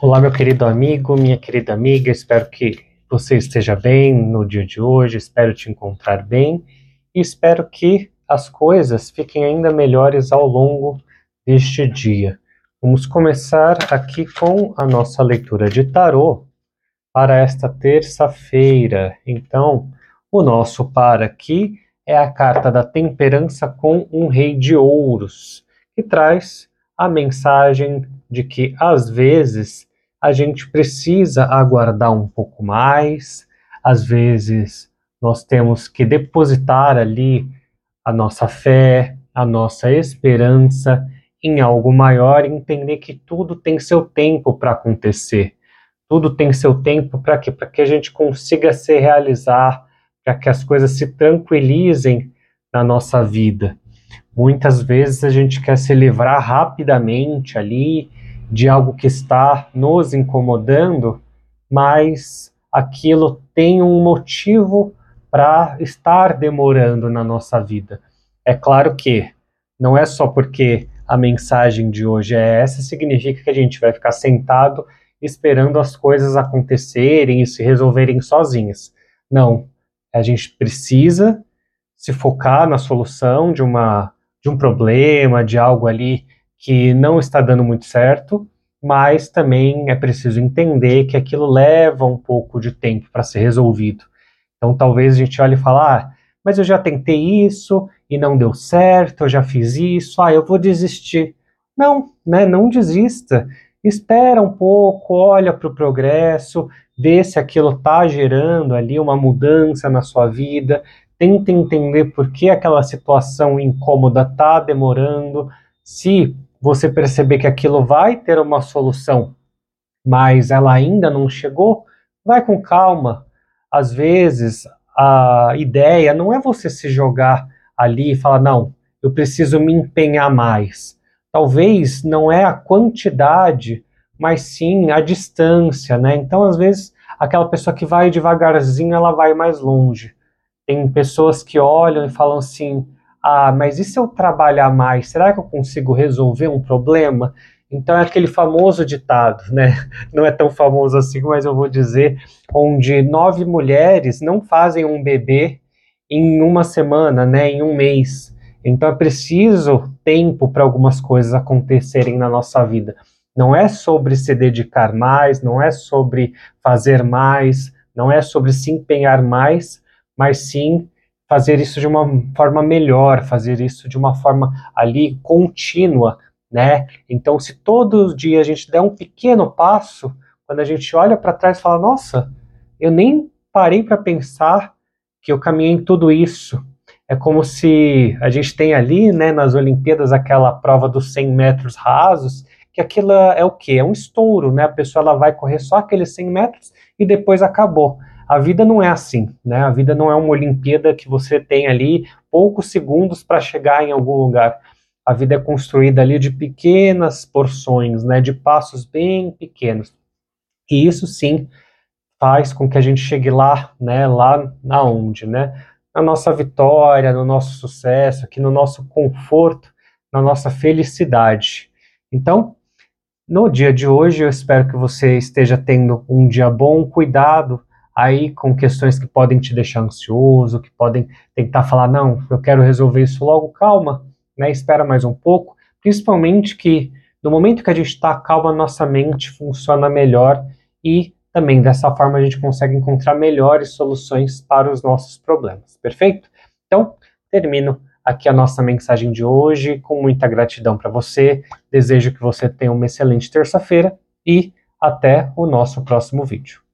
Olá, meu querido amigo, minha querida amiga, espero que você esteja bem no dia de hoje, espero te encontrar bem e espero que as coisas fiquem ainda melhores ao longo deste dia. Vamos começar aqui com a nossa leitura de tarô para esta terça-feira. Então, o nosso par aqui é a carta da temperança com um rei de ouros, que traz a mensagem de que às vezes a gente precisa aguardar um pouco mais, às vezes nós temos que depositar ali a nossa fé, a nossa esperança em algo maior e entender que tudo tem seu tempo para acontecer. Tudo tem seu tempo para quê? Para que a gente consiga se realizar, para que as coisas se tranquilizem na nossa vida. Muitas vezes a gente quer se livrar rapidamente ali de algo que está nos incomodando, mas aquilo tem um motivo para estar demorando na nossa vida. É claro que não é só porque a mensagem de hoje é essa, significa que a gente vai ficar sentado esperando as coisas acontecerem e se resolverem sozinhas. Não, a gente precisa se focar na solução de uma de um problema, de algo ali que não está dando muito certo, mas também é preciso entender que aquilo leva um pouco de tempo para ser resolvido. Então talvez a gente olhe e fale, ah, mas eu já tentei isso e não deu certo, eu já fiz isso, ah, eu vou desistir. Não, né, não desista. Espera um pouco, olha para o progresso, vê se aquilo está gerando ali uma mudança na sua vida, tenta entender por que aquela situação incômoda está demorando, se você perceber que aquilo vai ter uma solução, mas ela ainda não chegou, vai com calma. Às vezes, a ideia não é você se jogar ali e falar, não, eu preciso me empenhar mais. Talvez não é a quantidade, mas sim a distância, né? Então, às vezes, aquela pessoa que vai devagarzinho, ela vai mais longe. Tem pessoas que olham e falam assim: ah, mas e se eu trabalhar mais? Será que eu consigo resolver um problema? Então é aquele famoso ditado, né? Não é tão famoso assim, mas eu vou dizer, onde nove mulheres não fazem um bebê em uma semana, né? Em um mês. Então é preciso tempo para algumas coisas acontecerem na nossa vida. Não é sobre se dedicar mais, não é sobre fazer mais, não é sobre se empenhar mais, mas sim fazer isso de uma forma melhor, fazer isso de uma forma ali contínua, né? Então, se todos os dias a gente der um pequeno passo, quando a gente olha para trás e fala, nossa, eu nem parei para pensar que eu caminhei em tudo isso. É como se a gente tem ali, né, nas Olimpíadas, aquela prova dos 100 metros rasos, que aquilo é o quê? É um estouro, né? A pessoa ela vai correr só aqueles 100 metros e depois acabou. A vida não é assim, né? A vida não é uma Olimpíada que você tem ali poucos segundos para chegar em algum lugar. A vida é construída ali de pequenas porções, né? De passos bem pequenos. E isso sim faz com que a gente chegue lá, né? Lá na onde, né? Na nossa vitória, no nosso sucesso, aqui no nosso conforto, na nossa felicidade. Então, no dia de hoje, eu espero que você esteja tendo um dia bom. Cuidado aí com questões que podem te deixar ansioso, que podem tentar falar, não, eu quero resolver isso logo, calma, né? Espera mais um pouco. Principalmente que no momento que a gente está calma, nossa mente funciona melhor e também dessa forma a gente consegue encontrar melhores soluções para os nossos problemas, perfeito? Então, termino aqui a nossa mensagem de hoje com muita gratidão para você. Desejo que você tenha uma excelente terça-feira e até o nosso próximo vídeo.